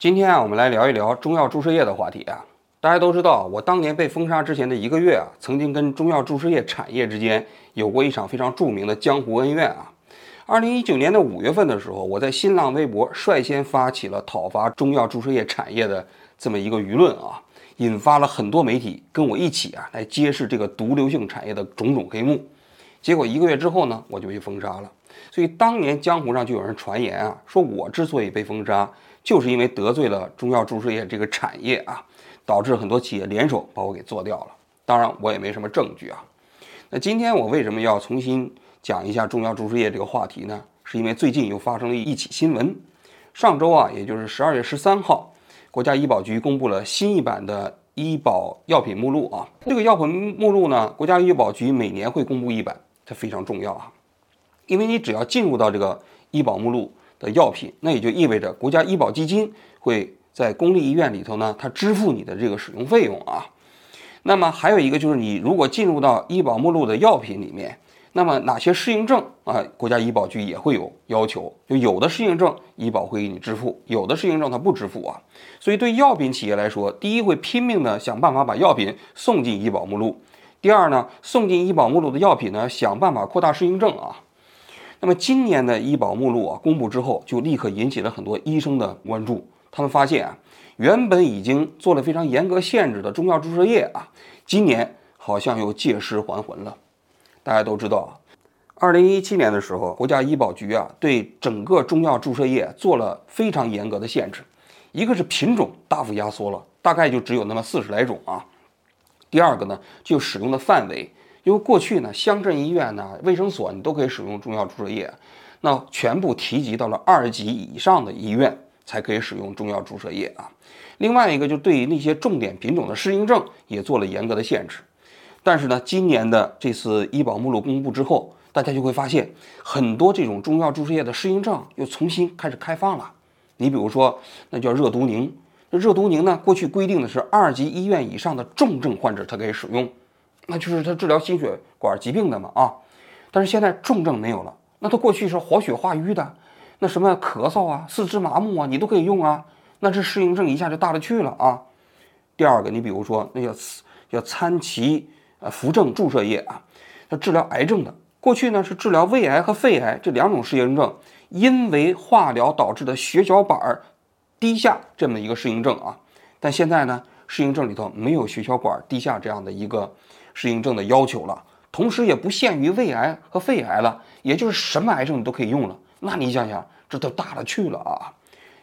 今天啊，我们来聊一聊中药注射液的话题啊。大家都知道，我当年被封杀之前的一个月啊，曾经跟中药注射液产业之间有过一场非常著名的江湖恩怨啊。二零一九年的五月份的时候，我在新浪微博率先发起了讨伐中药注射液产业的这么一个舆论啊，引发了很多媒体跟我一起啊来揭示这个毒瘤性产业的种种黑幕。结果一个月之后呢，我就被封杀了。所以当年江湖上就有人传言啊，说我之所以被封杀。就是因为得罪了中药注射液这个产业啊，导致很多企业联手把我给做掉了。当然，我也没什么证据啊。那今天我为什么要重新讲一下中药注射液这个话题呢？是因为最近又发生了一起新闻。上周啊，也就是十二月十三号，国家医保局公布了新一版的医保药品目录啊。这个药品目录呢，国家医保局每年会公布一版，它非常重要啊。因为你只要进入到这个医保目录。的药品，那也就意味着国家医保基金会在公立医院里头呢，它支付你的这个使用费用啊。那么还有一个就是，你如果进入到医保目录的药品里面，那么哪些适应症啊，国家医保局也会有要求。就有的适应症，医保会给你支付；有的适应症它不支付啊。所以对药品企业来说，第一会拼命的想办法把药品送进医保目录；第二呢，送进医保目录的药品呢，想办法扩大适应症啊。那么今年的医保目录啊公布之后，就立刻引起了很多医生的关注。他们发现啊，原本已经做了非常严格限制的中药注射液啊，今年好像又借尸还魂了。大家都知道啊，二零一七年的时候，国家医保局啊对整个中药注射液做了非常严格的限制。一个是品种大幅压缩了，大概就只有那么四十来种啊。第二个呢，就使用的范围。因为过去呢，乡镇医院呢、卫生所你都可以使用中药注射液，那全部提及到了二级以上的医院才可以使用中药注射液啊。另外一个就对于那些重点品种的适应症也做了严格的限制。但是呢，今年的这次医保目录公布之后，大家就会发现很多这种中药注射液的适应症又重新开始开放了。你比如说，那叫热毒宁，这热毒宁呢，过去规定的是二级医院以上的重症患者才可以使用。那就是他治疗心血管疾病的嘛啊，但是现在重症没有了。那他过去是活血化瘀的，那什么咳嗽啊、四肢麻木啊，你都可以用啊。那这适应症一下就大了去了啊。第二个，你比如说那叫叫参芪呃扶正注射液啊，它治疗癌症的。过去呢是治疗胃癌和肺癌这两种适应症，因为化疗导致的血小板低下这么一个适应症啊。但现在呢，适应症里头没有血小管低下这样的一个。适应症的要求了，同时也不限于胃癌和肺癌了，也就是什么癌症你都可以用了。那你想想，这都大了去了啊！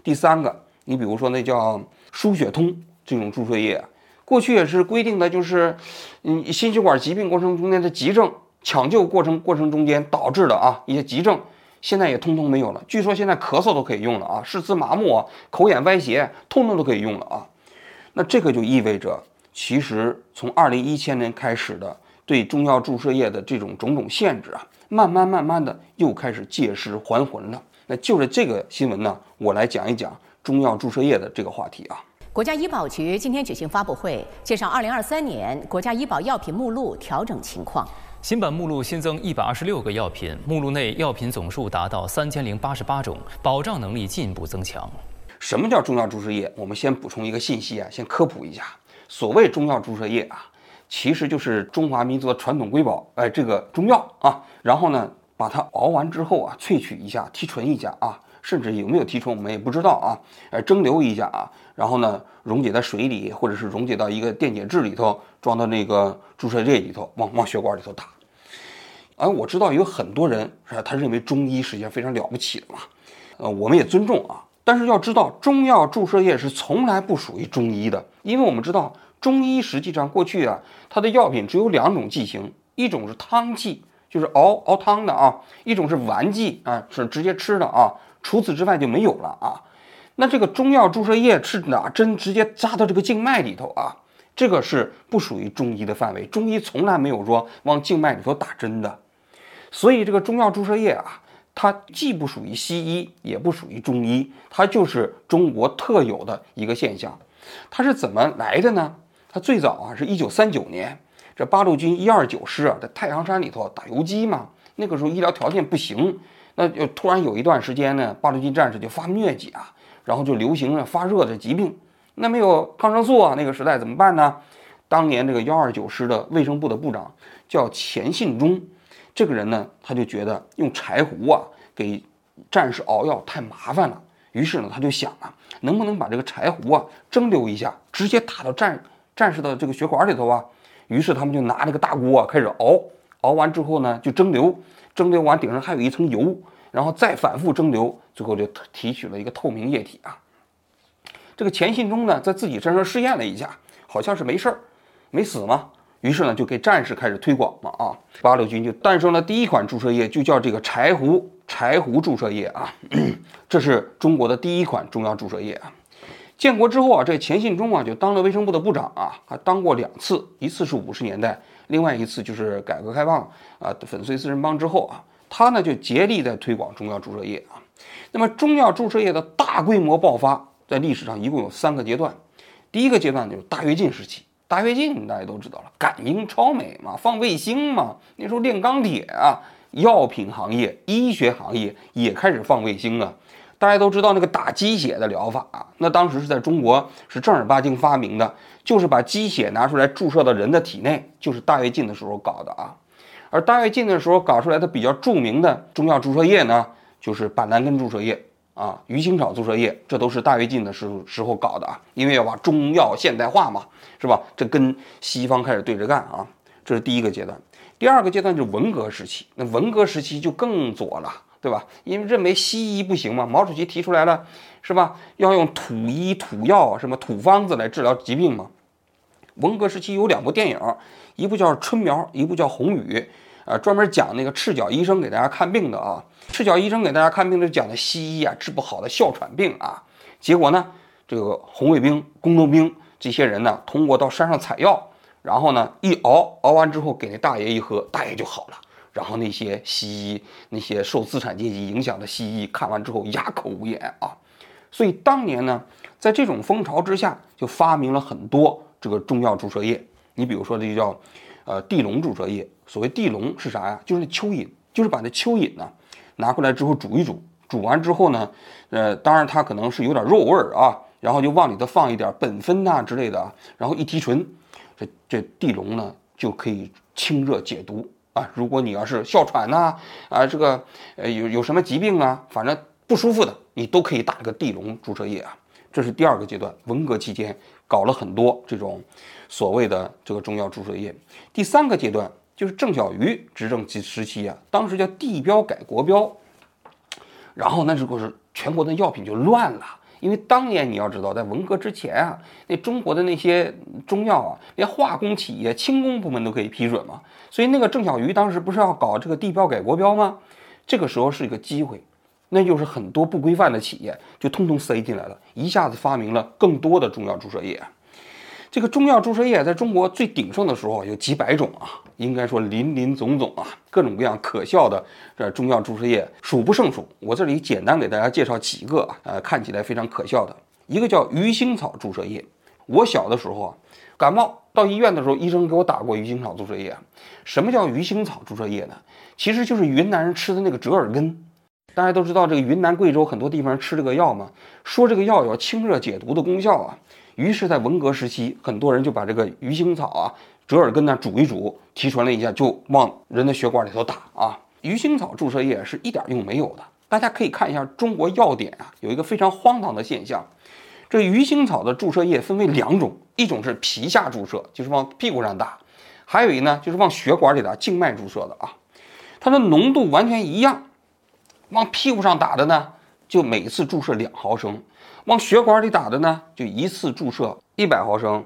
第三个，你比如说那叫输血通这种注射液，过去也是规定的，就是嗯心血管疾病过程中间的急症抢救过程过程中间导致的啊一些急症，现在也通通没有了。据说现在咳嗽都可以用了啊，四肢麻木啊、口眼歪斜，通通都可以用了啊。那这个就意味着。其实从二零一千年开始的对中药注射液的这种种种限制啊，慢慢慢慢的又开始借尸还魂了。那就着这个新闻呢，我来讲一讲中药注射液的这个话题啊。国家医保局今天举行发布会，介绍二零二三年国家医保药品目录调整情况。新版目录新增一百二十六个药品，目录内药品总数达到三千零八十八种，保障能力进一步增强。什么叫中药注射液？我们先补充一个信息啊，先科普一下。所谓中药注射液啊，其实就是中华民族的传统瑰宝，哎，这个中药啊，然后呢，把它熬完之后啊，萃取一下，提纯一下啊，甚至有没有提纯我们也不知道啊，呃，蒸馏一下啊，然后呢，溶解在水里，或者是溶解到一个电解质里头，装到那个注射液里头，往往血管里头打。而我知道有很多人是他认为中医实际上非常了不起的嘛，呃，我们也尊重啊。但是要知道，中药注射液是从来不属于中医的，因为我们知道中医实际上过去啊，它的药品只有两种剂型，一种是汤剂，就是熬熬汤的啊，一种是丸剂啊，是直接吃的啊，除此之外就没有了啊。那这个中药注射液是拿针直接扎到这个静脉里头啊，这个是不属于中医的范围，中医从来没有说往静脉里头打针的，所以这个中药注射液啊。它既不属于西医，也不属于中医，它就是中国特有的一个现象。它是怎么来的呢？它最早啊，是一九三九年，这八路军一二九师啊，在太行山里头打游击嘛。那个时候医疗条件不行，那就突然有一段时间呢，八路军战士就发疟疾啊，然后就流行了发热的疾病。那没有抗生素啊，那个时代怎么办呢？当年这个幺二九师的卫生部的部长叫钱信忠，这个人呢，他就觉得用柴胡啊给战士熬药太麻烦了，于是呢，他就想啊，能不能把这个柴胡啊蒸馏一下，直接打到战战士的这个血管里头啊？于是他们就拿这个大锅啊开始熬，熬完之后呢就蒸馏，蒸馏完顶上还有一层油，然后再反复蒸馏，最后就提取了一个透明液体啊。这个钱信忠呢在自己身上试验了一下，好像是没事儿。没死嘛？于是呢，就给战士开始推广嘛啊，八路军就诞生了第一款注射液，就叫这个柴胡柴胡注射液啊，这是中国的第一款中药注射液啊。建国之后啊，这钱信忠啊就当了卫生部的部长啊，还当过两次，一次是五十年代，另外一次就是改革开放啊粉碎四人帮之后啊，他呢就竭力在推广中药注射液啊。那么中药注射液的大规模爆发，在历史上一共有三个阶段，第一个阶段就是大跃进时期。大跃进大家都知道了，感应超美嘛，放卫星嘛。那时候炼钢铁啊，药品行业、医学行业也开始放卫星啊。大家都知道那个打鸡血的疗法啊，那当时是在中国是正儿八经发明的，就是把鸡血拿出来注射到人的体内，就是大跃进的时候搞的啊。而大跃进的时候搞出来的比较著名的中药注射液呢，就是板蓝根注射液。啊，鱼腥草注射液，这都是大跃进的时时候搞的啊，因为要把中药现代化嘛，是吧？这跟西方开始对着干啊，这是第一个阶段。第二个阶段就是文革时期，那文革时期就更左了，对吧？因为认为西医不行嘛，毛主席提出来了，是吧？要用土医土药，什么土方子来治疗疾病嘛。文革时期有两部电影，一部叫《春苗》，一部叫《红雨》。啊，专门讲那个赤脚医生给大家看病的啊，赤脚医生给大家看病的讲的西医啊治不好的哮喘病啊，结果呢，这个红卫兵、工农兵这些人呢，通过到山上采药，然后呢一熬，熬完之后给那大爷一喝，大爷就好了。然后那些西医，那些受资产阶级影响的西医看完之后哑口无言啊。所以当年呢，在这种风潮之下，就发明了很多这个中药注射液。你比如说这个叫。呃，地龙注射液，所谓地龙是啥呀？就是那蚯蚓，就是把那蚯蚓呢拿过来之后煮一煮，煮完之后呢，呃，当然它可能是有点肉味儿啊，然后就往里头放一点苯酚呐之类的，然后一提纯，这这地龙呢就可以清热解毒啊。如果你要是哮喘呐啊，这个呃有有什么疾病啊，反正不舒服的，你都可以打个地龙注射液啊。这是第二个阶段，文革期间搞了很多这种。所谓的这个中药注射液，第三个阶段就是郑小鱼执政期时期啊，当时叫地标改国标，然后那时候是全国的药品就乱了，因为当年你要知道，在文革之前啊，那中国的那些中药啊，连化工企业、轻工部门都可以批准嘛，所以那个郑小鱼当时不是要搞这个地标改国标吗？这个时候是一个机会，那就是很多不规范的企业就通通塞进来了，一下子发明了更多的中药注射液。这个中药注射液在中国最鼎盛的时候有几百种啊，应该说林林总总啊，各种各样可笑的这中药注射液数不胜数。我这里简单给大家介绍几个啊，呃，看起来非常可笑的。一个叫鱼腥草注射液。我小的时候啊，感冒到医院的时候，医生给我打过鱼腥草注射液。什么叫鱼腥草注射液呢？其实就是云南人吃的那个折耳根。大家都知道这个云南、贵州很多地方吃这个药嘛，说这个药有清热解毒的功效啊。于是，在文革时期，很多人就把这个鱼腥草啊、折耳根呢煮一煮，提纯了一下，就往人的血管里头打啊。鱼腥草注射液是一点用没有的。大家可以看一下《中国药典》啊，有一个非常荒唐的现象：这鱼腥草的注射液分为两种，一种是皮下注射，就是往屁股上打；还有一呢，就是往血管里的静脉注射的啊。它的浓度完全一样，往屁股上打的呢，就每次注射两毫升。往血管里打的呢，就一次注射一百毫升。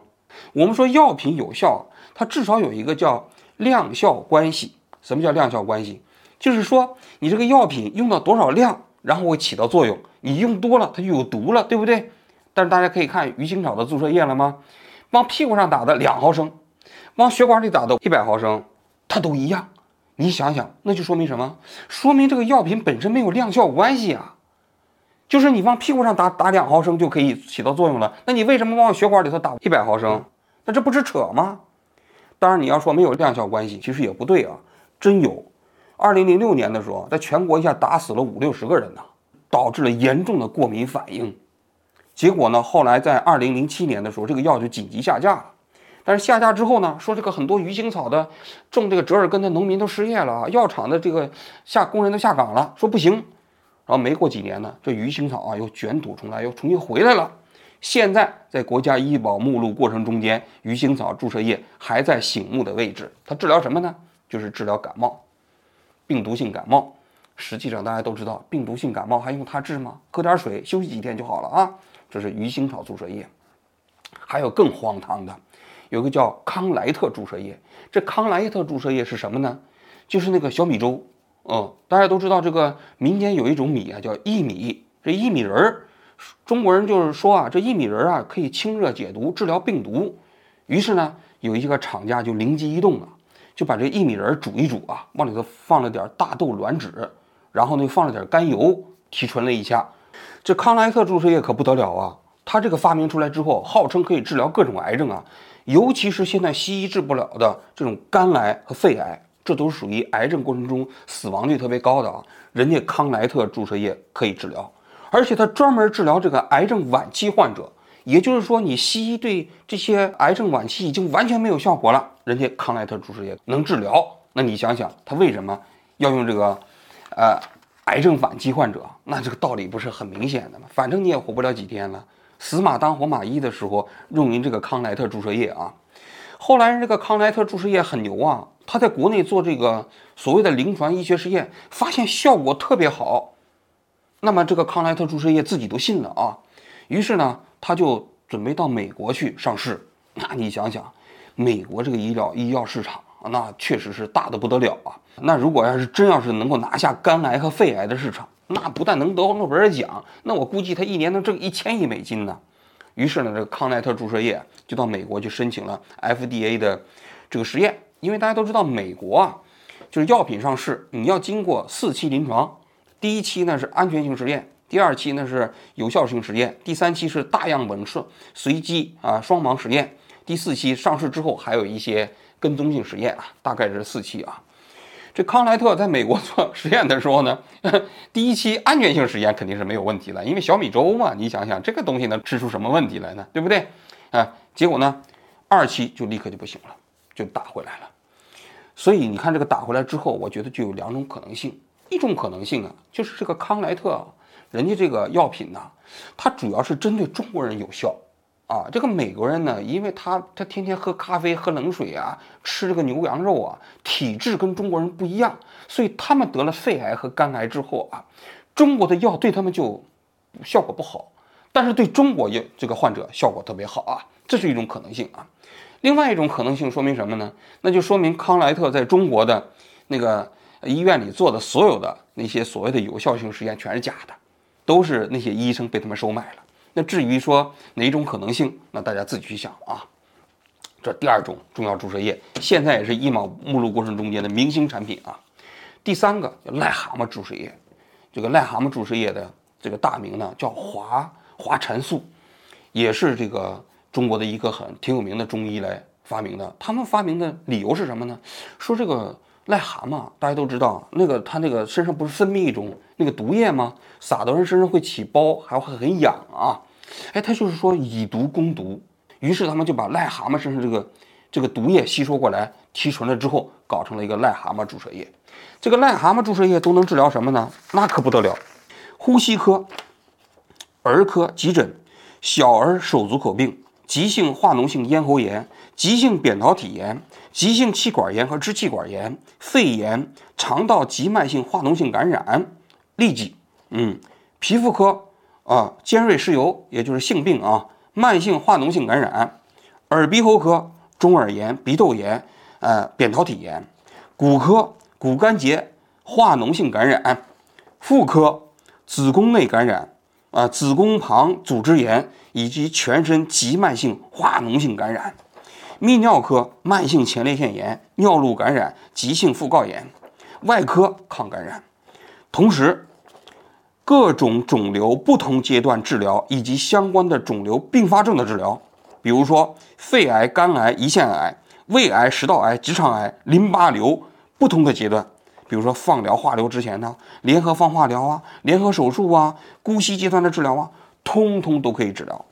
我们说药品有效，它至少有一个叫量效关系。什么叫量效关系？就是说你这个药品用到多少量，然后会起到作用。你用多了，它就有毒了，对不对？但是大家可以看鱼腥草的注射液了吗？往屁股上打的两毫升，往血管里打的一百毫升，它都一样。你想想，那就说明什么？说明这个药品本身没有量效关系啊。就是你往屁股上打打两毫升就可以起到作用了，那你为什么往血管里头打一百毫升？那这不是扯吗？当然你要说没有量效关系，其实也不对啊，真有。二零零六年的时候，在全国一下打死了五六十个人呢，导致了严重的过敏反应。结果呢，后来在二零零七年的时候，这个药就紧急下架了。但是下架之后呢，说这个很多鱼腥草的种这个折耳根的农民都失业了啊，药厂的这个下工人都下岗了，说不行。然后没过几年呢，这鱼腥草啊又卷土重来，又重新回来了。现在在国家医保目录过程中间，鱼腥草注射液还在醒目的位置。它治疗什么呢？就是治疗感冒，病毒性感冒。实际上大家都知道，病毒性感冒还用它治吗？喝点水，休息几天就好了啊。这是鱼腥草注射液。还有更荒唐的。有个叫康莱特注射液，这康莱特注射液是什么呢？就是那个小米粥。嗯，大家都知道这个民间有一种米啊，叫薏米。这薏米仁儿，中国人就是说啊，这薏米仁儿啊可以清热解毒、治疗病毒。于是呢，有一个厂家就灵机一动啊，就把这薏米仁儿煮一煮啊，往里头放了点大豆卵脂，然后呢放了点甘油，提纯了一下。这康莱特注射液可不得了啊！它这个发明出来之后，号称可以治疗各种癌症啊。尤其是现在西医治不了的这种肝癌和肺癌，这都是属于癌症过程中死亡率特别高的啊。人家康莱特注射液可以治疗，而且它专门治疗这个癌症晚期患者。也就是说，你西医对这些癌症晚期已经完全没有效果了，人家康莱特注射液能治疗。那你想想，他为什么要用这个，呃，癌症晚期患者？那这个道理不是很明显的吗？反正你也活不了几天了。死马当活马医的时候用您这个康莱特注射液啊，后来这个康莱特注射液很牛啊，他在国内做这个所谓的临床医学实验，发现效果特别好，那么这个康莱特注射液自己都信了啊，于是呢他就准备到美国去上市。那你想想，美国这个医疗医药市场那确实是大的不得了啊。那如果要是真要是能够拿下肝癌和肺癌的市场，那不但能得诺贝尔奖，那我估计他一年能挣一千亿美金呢。于是呢，这个康奈特注射液就到美国去申请了 FDA 的这个实验。因为大家都知道，美国啊，就是药品上市，你要经过四期临床。第一期呢是安全性实验，第二期呢是有效性实验，第三期是大样本设随机啊双盲实验，第四期上市之后还有一些跟踪性实验啊，大概是四期啊。这康莱特在美国做实验的时候呢，第一期安全性实验肯定是没有问题了，因为小米粥嘛，你想想这个东西能吃出什么问题来呢？对不对？啊，结果呢，二期就立刻就不行了，就打回来了。所以你看这个打回来之后，我觉得就有两种可能性，一种可能性啊，就是这个康莱特啊，人家这个药品呢，它主要是针对中国人有效。啊，这个美国人呢，因为他他天天喝咖啡、喝冷水啊，吃这个牛羊肉啊，体质跟中国人不一样，所以他们得了肺癌和肝癌之后啊，中国的药对他们就效果不好，但是对中国药这个患者效果特别好啊，这是一种可能性啊。另外一种可能性说明什么呢？那就说明康莱特在中国的那个医院里做的所有的那些所谓的有效性实验全是假的，都是那些医生被他们收买了。那至于说哪种可能性，那大家自己去想啊。这第二种中药注射液，现在也是医保目录过程中间的明星产品啊。第三个叫癞蛤蟆注射液，这个癞蛤蟆注射液的这个大名呢叫华华蟾素，也是这个中国的一个很挺有名的中医来发明的。他们发明的理由是什么呢？说这个。癞蛤蟆，大家都知道，那个它那个身上不是分泌一种那个毒液吗？撒到人身上会起包，还会很痒啊！哎，他就是说以毒攻毒，于是他们就把癞蛤蟆身上这个这个毒液吸收过来，提纯了之后，搞成了一个癞蛤蟆注射液。这个癞蛤蟆注射液都能治疗什么呢？那可不得了，呼吸科、儿科急诊、小儿手足口病、急性化脓性咽喉炎、急性扁桃体炎。急性气管炎和支气管炎、肺炎、肠道急慢性化脓性感染、痢疾，嗯，皮肤科啊，尖锐湿疣，也就是性病啊，慢性化脓性感染，耳鼻喉科，中耳炎、鼻窦炎，呃，扁桃体炎，骨科，骨关节化脓性感染，妇科，子宫内感染，啊，子宫旁组织炎以及全身急慢性化脓性感染。泌尿科慢性前列腺炎、尿路感染、急性附睾炎；外科抗感染。同时，各种肿瘤不同阶段治疗以及相关的肿瘤并发症的治疗，比如说肺癌、肝癌、胰腺癌、胃癌、食道癌、直肠癌、淋巴瘤不同的阶段，比如说放疗、化疗之前呢，联合放化疗啊，联合手术啊，姑息阶段的治疗啊，通通都可以治疗，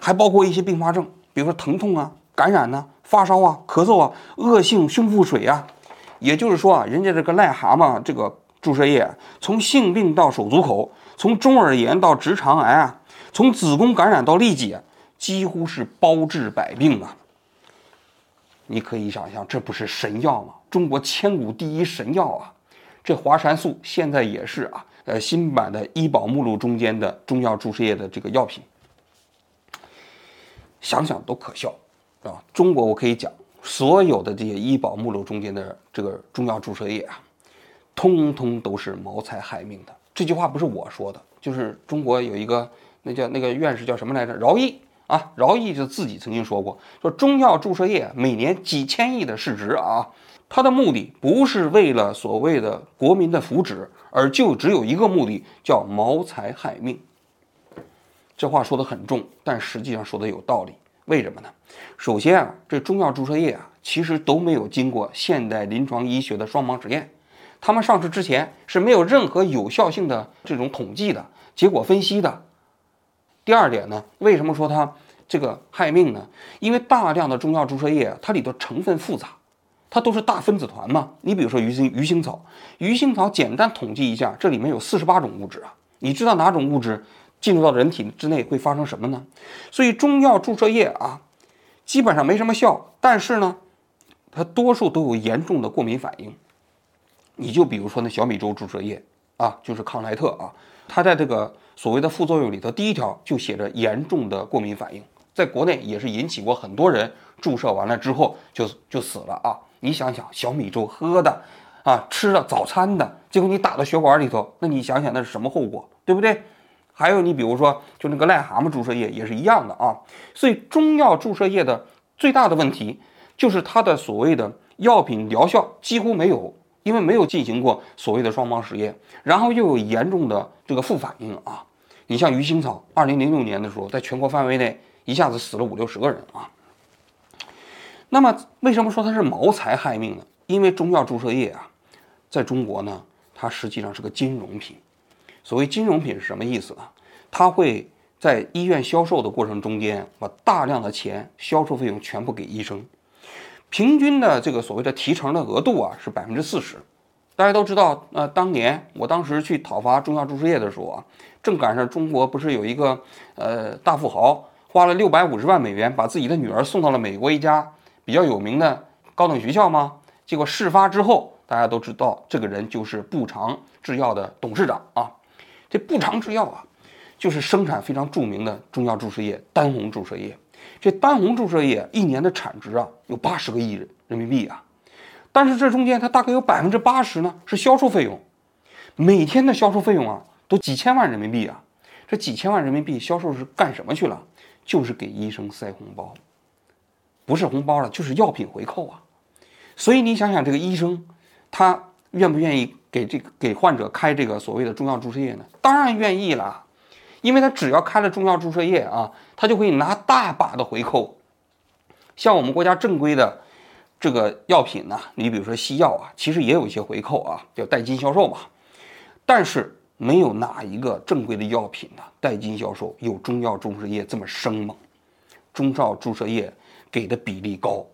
还包括一些并发症，比如说疼痛啊、感染呐、发烧啊、咳嗽啊、恶性胸腹水啊。也就是说啊，人家这个癞蛤蟆这个注射液，从性病到手足口，从中耳炎到直肠癌啊，从子宫感染到痢疾，几乎是包治百病啊。你可以想象，这不是神药吗？中国千古第一神药啊！这华山素现在也是啊，呃，新版的医保目录中间的中药注射液的这个药品，想想都可笑啊！中国我可以讲，所有的这些医保目录中间的这个中药注射液啊，通通都是谋财害命的。这句话不是我说的，就是中国有一个那叫那个院士叫什么来着？饶毅啊，饶毅就自己曾经说过，说中药注射液每年几千亿的市值啊。它的目的不是为了所谓的国民的福祉，而就只有一个目的，叫谋财害命。这话说的很重，但实际上说的有道理。为什么呢？首先啊，这中药注射液啊，其实都没有经过现代临床医学的双盲实验，他们上市之前是没有任何有效性的这种统计的结果分析的。第二点呢，为什么说它这个害命呢？因为大量的中药注射液啊，它里头成分复杂。它都是大分子团嘛？你比如说鱼腥鱼腥草，鱼腥草简单统计一下，这里面有四十八种物质啊。你知道哪种物质进入到人体之内会发生什么呢？所以中药注射液啊，基本上没什么效，但是呢，它多数都有严重的过敏反应。你就比如说那小米粥注射液啊，就是康莱特啊，它在这个所谓的副作用里头，第一条就写着严重的过敏反应，在国内也是引起过很多人注射完了之后就就死了啊。你想想，小米粥喝的，啊，吃的早餐的，结果你打到血管里头，那你想想那是什么后果，对不对？还有你比如说，就那个癞蛤蟆注射液也是一样的啊。所以中药注射液的最大的问题就是它的所谓的药品疗效几乎没有，因为没有进行过所谓的双盲实验，然后又有严重的这个副反应啊。你像鱼腥草，二零零六年的时候，在全国范围内一下子死了五六十个人啊。那么，为什么说它是谋财害命呢？因为中药注射液啊，在中国呢，它实际上是个金融品。所谓金融品是什么意思呢？它会在医院销售的过程中间，把大量的钱、销售费用全部给医生。平均的这个所谓的提成的额度啊，是百分之四十。大家都知道，呃，当年我当时去讨伐中药注射液的时候啊，正赶上中国不是有一个呃大富豪花了六百五十万美元，把自己的女儿送到了美国一家。比较有名的高等学校吗？结果事发之后，大家都知道这个人就是步长制药的董事长啊。这步长制药啊，就是生产非常著名的中药注射液丹红注射液。这丹红注射液一年的产值啊，有八十个亿人民币啊。但是这中间它大概有百分之八十呢是销售费用，每天的销售费用啊都几千万人民币啊。这几千万人民币销售是干什么去了？就是给医生塞红包。不是红包了，就是药品回扣啊！所以你想想，这个医生他愿不愿意给这个给患者开这个所谓的中药注射液呢？当然愿意啦，因为他只要开了中药注射液啊，他就可以拿大把的回扣。像我们国家正规的这个药品呢，你比如说西药啊，其实也有一些回扣啊，叫代金销售嘛。但是没有哪一个正规的药品呢，代金销售有中药注射液这么生猛。中药注射液。给的比例高，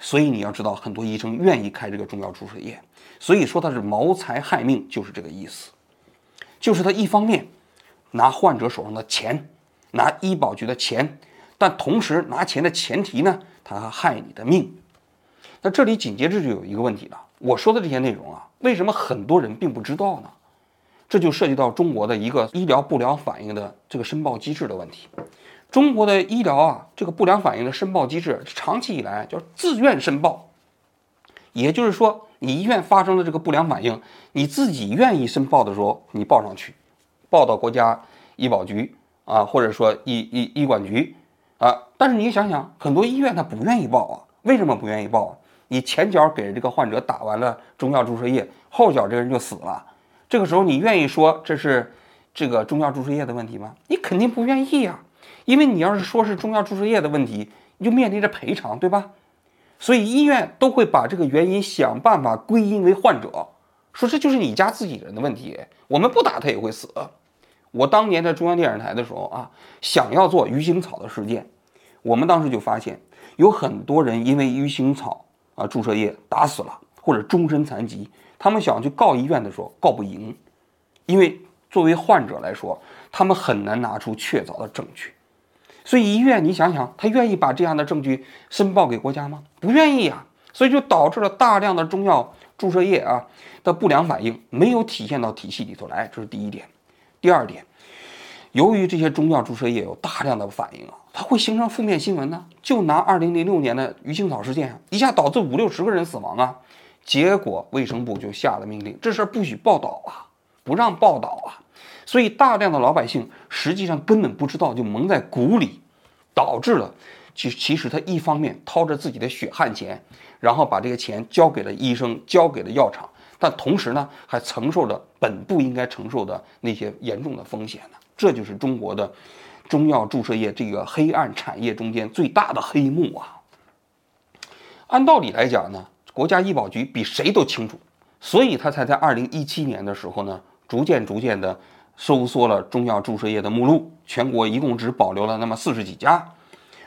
所以你要知道，很多医生愿意开这个中药注射液，所以说他是谋财害命，就是这个意思。就是他一方面拿患者手上的钱，拿医保局的钱，但同时拿钱的前提呢，他还害你的命。那这里紧接着就有一个问题了，我说的这些内容啊，为什么很多人并不知道呢？这就涉及到中国的一个医疗不良反应的这个申报机制的问题。中国的医疗啊，这个不良反应的申报机制，长期以来叫自愿申报，也就是说，你医院发生的这个不良反应，你自己愿意申报的时候，你报上去，报到国家医保局啊，或者说医医医管局啊。但是你想想，很多医院他不愿意报啊，为什么不愿意报啊？你前脚给这个患者打完了中药注射液，后脚这个人就死了，这个时候你愿意说这是这个中药注射液的问题吗？你肯定不愿意呀。因为你要是说是中药注射液的问题，你就面临着赔偿，对吧？所以医院都会把这个原因想办法归因为患者，说这就是你家自己人的问题，我们不打他也会死。我当年在中央电视台的时候啊，想要做鱼腥草的事件，我们当时就发现有很多人因为鱼腥草啊注射液打死了，或者终身残疾，他们想去告医院的时候告不赢，因为作为患者来说，他们很难拿出确凿的证据。所以医院，你想想，他愿意把这样的证据申报给国家吗？不愿意啊。所以就导致了大量的中药注射液啊的不良反应没有体现到体系里头来，这是第一点。第二点，由于这些中药注射液有大量的反应啊，它会形成负面新闻呢。就拿二零零六年的鱼腥草事件，一下导致五六十个人死亡啊，结果卫生部就下了命令，这事儿不许报道啊，不让报道啊。所以大量的老百姓实际上根本不知道，就蒙在鼓里，导致了其其实他一方面掏着自己的血汗钱。然后把这个钱交给了医生，交给了药厂，但同时呢，还承受着本不应该承受的那些严重的风险呢。这就是中国的中药注射液这个黑暗产业中间最大的黑幕啊。按道理来讲呢，国家医保局比谁都清楚，所以他才在二零一七年的时候呢，逐渐逐渐的收缩了中药注射液的目录，全国一共只保留了那么四十几家。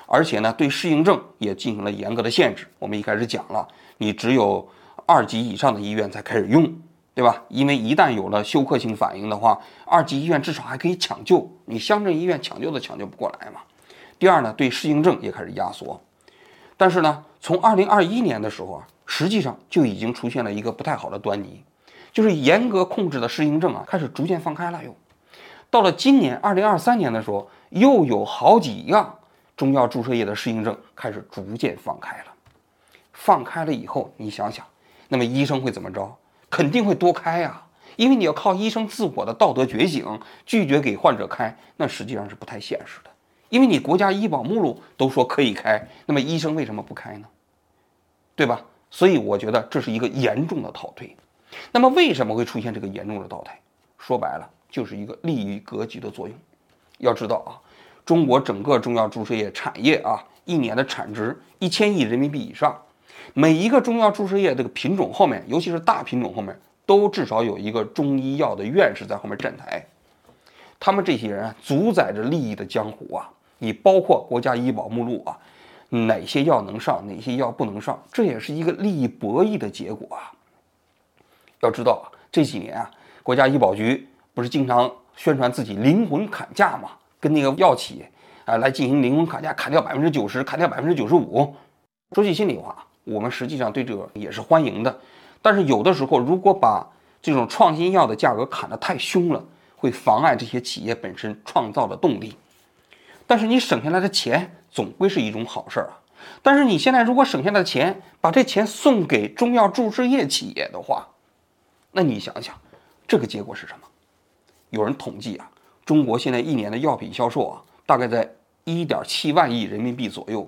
而且呢，对适应症也进行了严格的限制。我们一开始讲了，你只有二级以上的医院才开始用，对吧？因为一旦有了休克性反应的话，二级医院至少还可以抢救，你乡镇医院抢救都抢救不过来嘛。第二呢，对适应症也开始压缩。但是呢，从二零二一年的时候啊，实际上就已经出现了一个不太好的端倪，就是严格控制的适应症啊，开始逐渐放开了。用到了今年二零二三年的时候，又有好几样。中药注射液的适应症开始逐渐放开了，放开了以后，你想想，那么医生会怎么着？肯定会多开呀，因为你要靠医生自我的道德觉醒，拒绝给患者开，那实际上是不太现实的。因为你国家医保目录都说可以开，那么医生为什么不开呢？对吧？所以我觉得这是一个严重的倒退。那么为什么会出现这个严重的倒退？说白了，就是一个利益格局的作用。要知道啊。中国整个中药注射液产业啊，一年的产值一千亿人民币以上。每一个中药注射液这个品种后面，尤其是大品种后面，都至少有一个中医药的院士在后面站台。他们这些人啊，主宰着利益的江湖啊。你包括国家医保目录啊，哪些药能上，哪些药不能上，这也是一个利益博弈的结果啊。要知道啊，这几年啊，国家医保局不是经常宣传自己灵魂砍价吗？跟那个药企啊来进行灵魂砍价，砍掉百分之九十，砍掉百分之九十五。说句心里话，我们实际上对这个也是欢迎的。但是有的时候，如果把这种创新药的价格砍得太凶了，会妨碍这些企业本身创造的动力。但是你省下来的钱总归是一种好事儿啊。但是你现在如果省下来的钱，把这钱送给中药注射液企业的话，那你想想，这个结果是什么？有人统计啊。中国现在一年的药品销售啊，大概在一点七万亿人民币左右，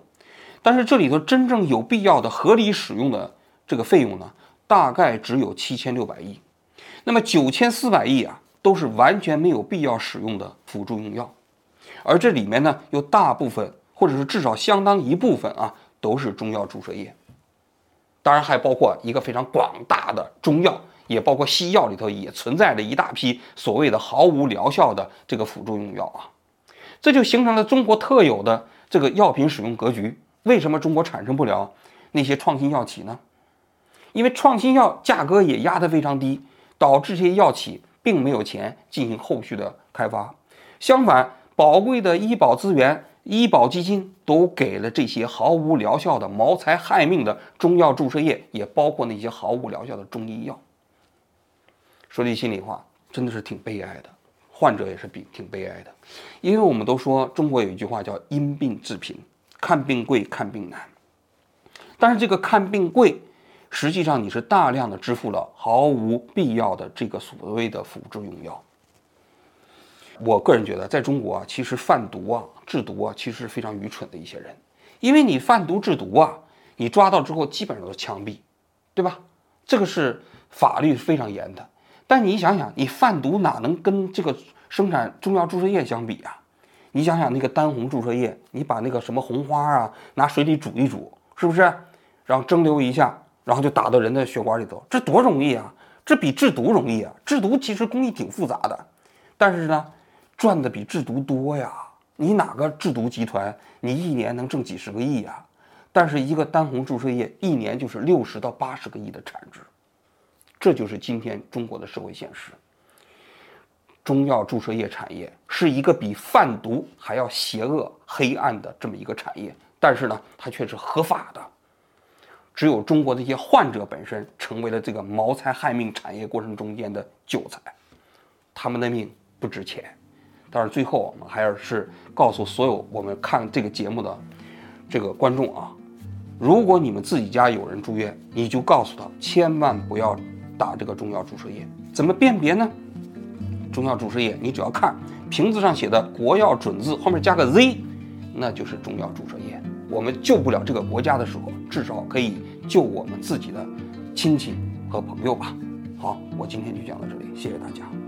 但是这里头真正有必要的、合理使用的这个费用呢，大概只有七千六百亿。那么九千四百亿啊，都是完全没有必要使用的辅助用药，而这里面呢，有大部分或者是至少相当一部分啊，都是中药注射液，当然还包括一个非常广大的中药。也包括西药里头也存在着一大批所谓的毫无疗效的这个辅助用药啊，这就形成了中国特有的这个药品使用格局。为什么中国产生不了那些创新药企呢？因为创新药价格也压得非常低，导致这些药企并没有钱进行后续的开发。相反，宝贵的医保资源、医保基金都给了这些毫无疗效的谋财害命的中药注射液，也包括那些毫无疗效的中医药。说句心里话，真的是挺悲哀的，患者也是比挺悲哀的，因为我们都说中国有一句话叫“因病致贫”，看病贵，看病难。但是这个看病贵，实际上你是大量的支付了毫无必要的这个所谓的辅助用药。我个人觉得，在中国啊，其实贩毒啊、制毒啊，其实是非常愚蠢的一些人，因为你贩毒制毒啊，你抓到之后基本上都是枪毙，对吧？这个是法律非常严的。但你想想，你贩毒哪能跟这个生产中药注射液相比啊？你想想那个丹红注射液，你把那个什么红花啊拿水里煮一煮，是不是？然后蒸馏一下，然后就打到人的血管里头，这多容易啊！这比制毒容易啊！制毒其实工艺挺复杂的，但是呢，赚的比制毒多呀。你哪个制毒集团，你一年能挣几十个亿呀？但是一个丹红注射液一年就是六十到八十个亿的产值，这就是今天中国的社会现实。中药注射液产业是一个比贩毒还要邪恶、黑暗的这么一个产业，但是呢，它却是合法的。只有中国的一些患者本身成为了这个谋财害命产业过程中间的韭菜，他们的命不值钱。但是最后，我们还是告诉所有我们看这个节目的这个观众啊，如果你们自己家有人住院，你就告诉他千万不要打这个中药注射液。怎么辨别呢？中药注射液，你只要看瓶子上写的“国药准字”后面加个 Z，那就是中药注射液。我们救不了这个国家的时候，至少可以救我们自己的亲戚和朋友吧。好，我今天就讲到这里，谢谢大家。